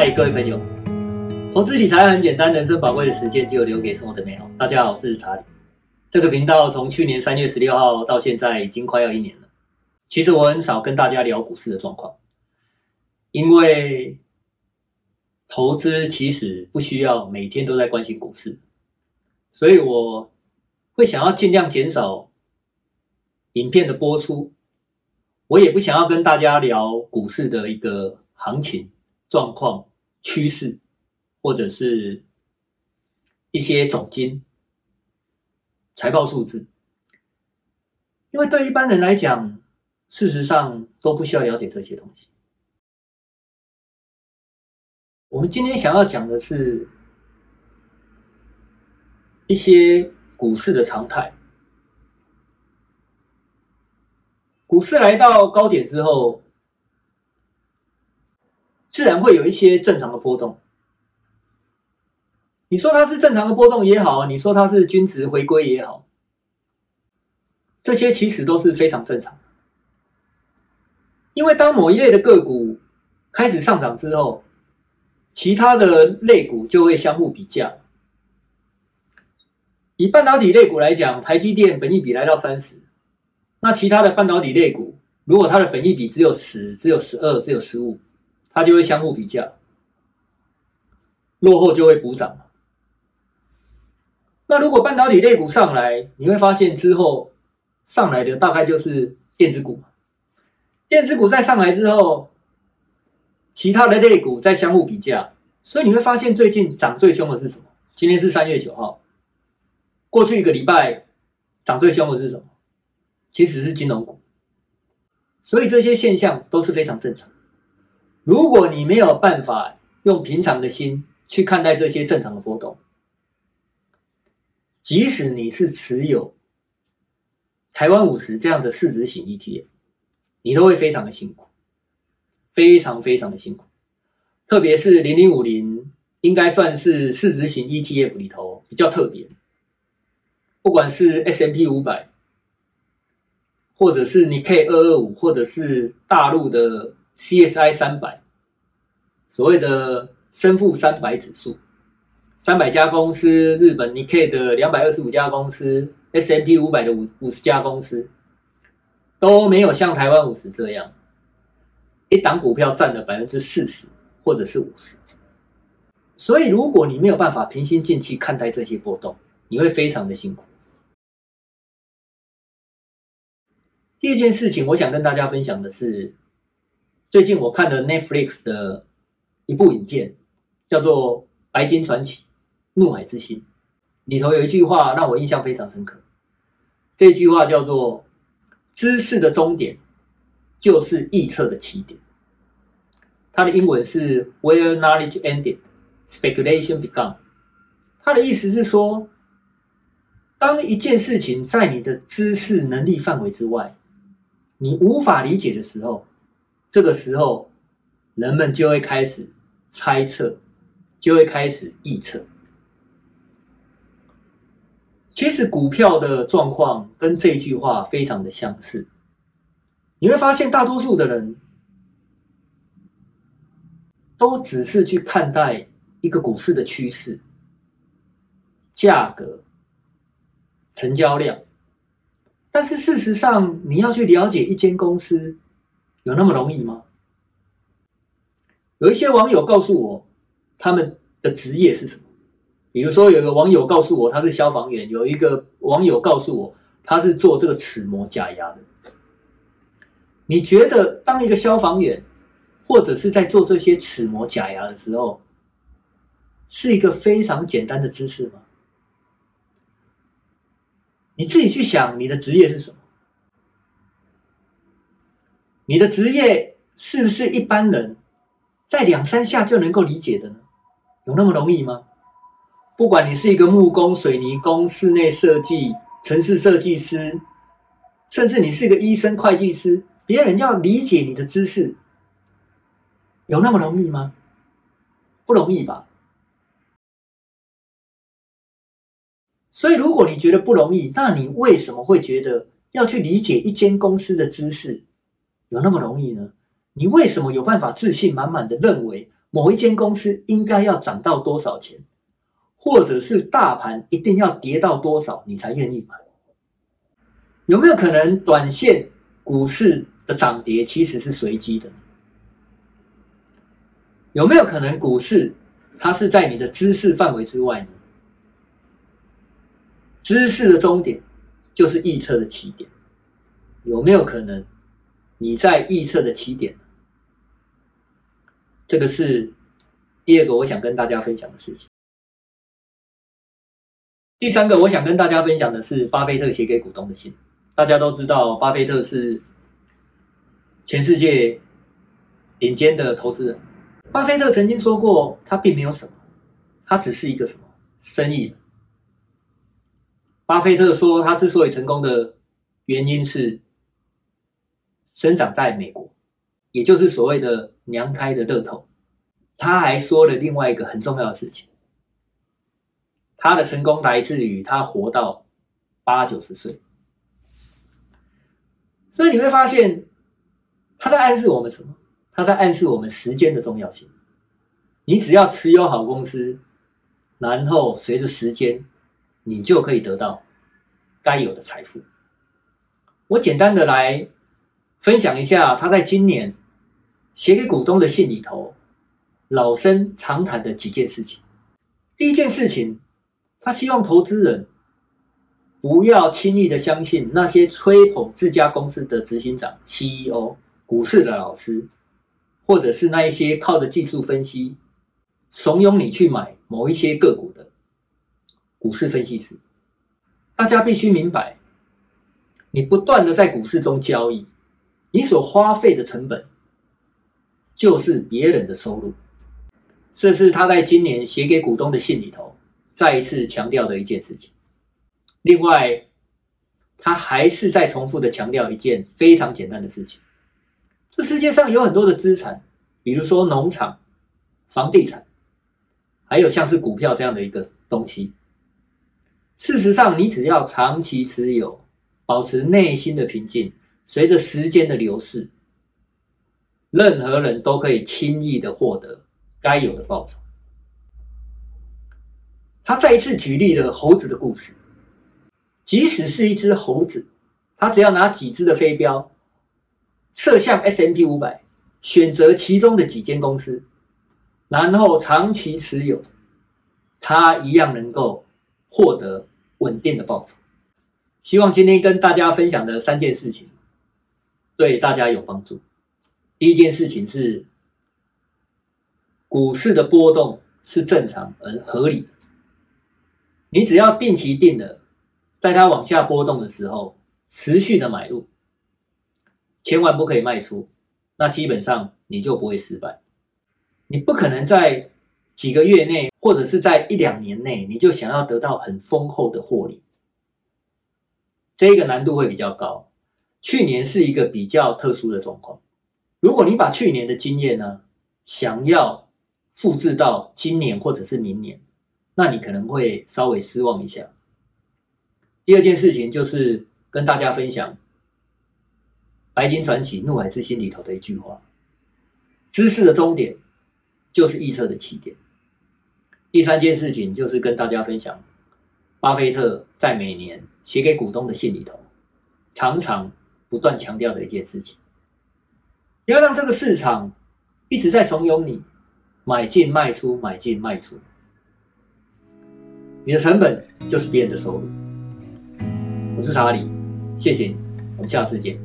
嗨，各位朋友，投资理财很简单，人生宝贵的时间就留给生活的美好。大家好，我是查理。这个频道从去年三月十六号到现在已经快要一年了。其实我很少跟大家聊股市的状况，因为投资其实不需要每天都在关心股市，所以我会想要尽量减少影片的播出。我也不想要跟大家聊股市的一个行情状况、趋势，或者是一些总经、财报数字，因为对一般人来讲，事实上都不需要了解这些东西。我们今天想要讲的是一些股市的常态。股市来到高点之后，自然会有一些正常的波动。你说它是正常的波动也好，你说它是均值回归也好，这些其实都是非常正常的。因为当某一类的个股开始上涨之后，其他的类股就会相互比价。以半导体类股来讲，台积电本益比来到三十。那其他的半导体类股，如果它的本益比只有十、只有十二、只有十五，它就会相互比较，落后就会补涨。那如果半导体类股上来，你会发现之后上来的大概就是电子股，电子股再上来之后，其他的类股再相互比较，所以你会发现最近涨最凶的是什么？今天是三月九号，过去一个礼拜涨最凶的是什么？其实是金融股，所以这些现象都是非常正常。如果你没有办法用平常的心去看待这些正常的波动，即使你是持有台湾五十这样的市值型 ETF，你都会非常的辛苦，非常非常的辛苦。特别是零零五零，应该算是市值型 ETF 里头比较特别，不管是 S&P 五百。或者是你 K 二二五，或者是大陆的 CSI 三百，所谓的深富三百指数，三百家公司，日本 Nikkei 的两百二十五家公司，S M P 五百的五五十家公司，都没有像台湾五十这样，一档股票占了百分之四十或者是五十。所以，如果你没有办法平心静气看待这些波动，你会非常的辛苦。第二件事情，我想跟大家分享的是，最近我看了 Netflix 的一部影片，叫做《白金传奇：怒海之心》，里头有一句话让我印象非常深刻。这句话叫做：“知识的终点就是预测的起点。”它的英文是 “Where knowledge ended, speculation began”。它的意思是说，当一件事情在你的知识能力范围之外，你无法理解的时候，这个时候人们就会开始猜测，就会开始预测。其实股票的状况跟这句话非常的相似。你会发现，大多数的人都只是去看待一个股市的趋势、价格、成交量。但是事实上，你要去了解一间公司，有那么容易吗？有一些网友告诉我，他们的职业是什么？比如说，有一个网友告诉我他是消防员，有一个网友告诉我他是做这个齿模假牙的。你觉得当一个消防员，或者是在做这些齿模假牙的时候，是一个非常简单的知识吗？你自己去想，你的职业是什么？你的职业是不是一般人在两三下就能够理解的呢？有那么容易吗？不管你是一个木工、水泥工、室内设计、城市设计师，甚至你是一个医生、会计师，别人要理解你的知识，有那么容易吗？不容易吧。所以，如果你觉得不容易，那你为什么会觉得要去理解一间公司的知识有那么容易呢？你为什么有办法自信满满的认为某一间公司应该要涨到多少钱，或者是大盘一定要跌到多少你才愿意买？有没有可能短线股市的涨跌其实是随机的？有没有可能股市它是在你的知识范围之外呢？知识的终点就是预测的起点。有没有可能你在预测的起点？这个是第二个我想跟大家分享的事情。第三个我想跟大家分享的是巴菲特写给股东的信。大家都知道，巴菲特是全世界顶尖的投资人。巴菲特曾经说过，他并没有什么，他只是一个什么生意人。巴菲特说，他之所以成功的原因是生长在美国，也就是所谓的娘胎的乐透。他还说了另外一个很重要的事情，他的成功来自于他活到八九十岁。所以你会发现，他在暗示我们什么？他在暗示我们时间的重要性。你只要持有好公司，然后随着时间，你就可以得到该有的财富。我简单的来分享一下他在今年写给股东的信里头，老生常谈的几件事情。第一件事情，他希望投资人。不要轻易的相信那些吹捧自家公司的执行长、CEO、股市的老师，或者是那一些靠着技术分析怂恿你去买某一些个股的股市分析师。大家必须明白，你不断的在股市中交易，你所花费的成本就是别人的收入。这是他在今年写给股东的信里头再一次强调的一件事情。另外，他还是在重复的强调一件非常简单的事情：这世界上有很多的资产，比如说农场、房地产，还有像是股票这样的一个东西。事实上，你只要长期持有，保持内心的平静，随着时间的流逝，任何人都可以轻易的获得该有的报酬。他再一次举例了猴子的故事。即使是一只猴子，它只要拿几只的飞镖射向 S M P 五百，选择其中的几间公司，然后长期持有，它一样能够获得稳定的报酬。希望今天跟大家分享的三件事情对大家有帮助。第一件事情是，股市的波动是正常而合理，你只要定期定额。在它往下波动的时候，持续的买入，千万不可以卖出，那基本上你就不会失败。你不可能在几个月内，或者是在一两年内，你就想要得到很丰厚的获利，这个难度会比较高。去年是一个比较特殊的状况，如果你把去年的经验呢，想要复制到今年或者是明年，那你可能会稍微失望一下。第二件事情就是跟大家分享《白金传奇·怒海之心》里头的一句话：“知识的终点就是预测的起点。”第三件事情就是跟大家分享巴菲特在每年写给股东的信里头，常常不断强调的一件事情：要让这个市场一直在怂恿你买进卖出、买进卖出。你的成本就是别人的收入。我是查理，谢谢你，我们下次见。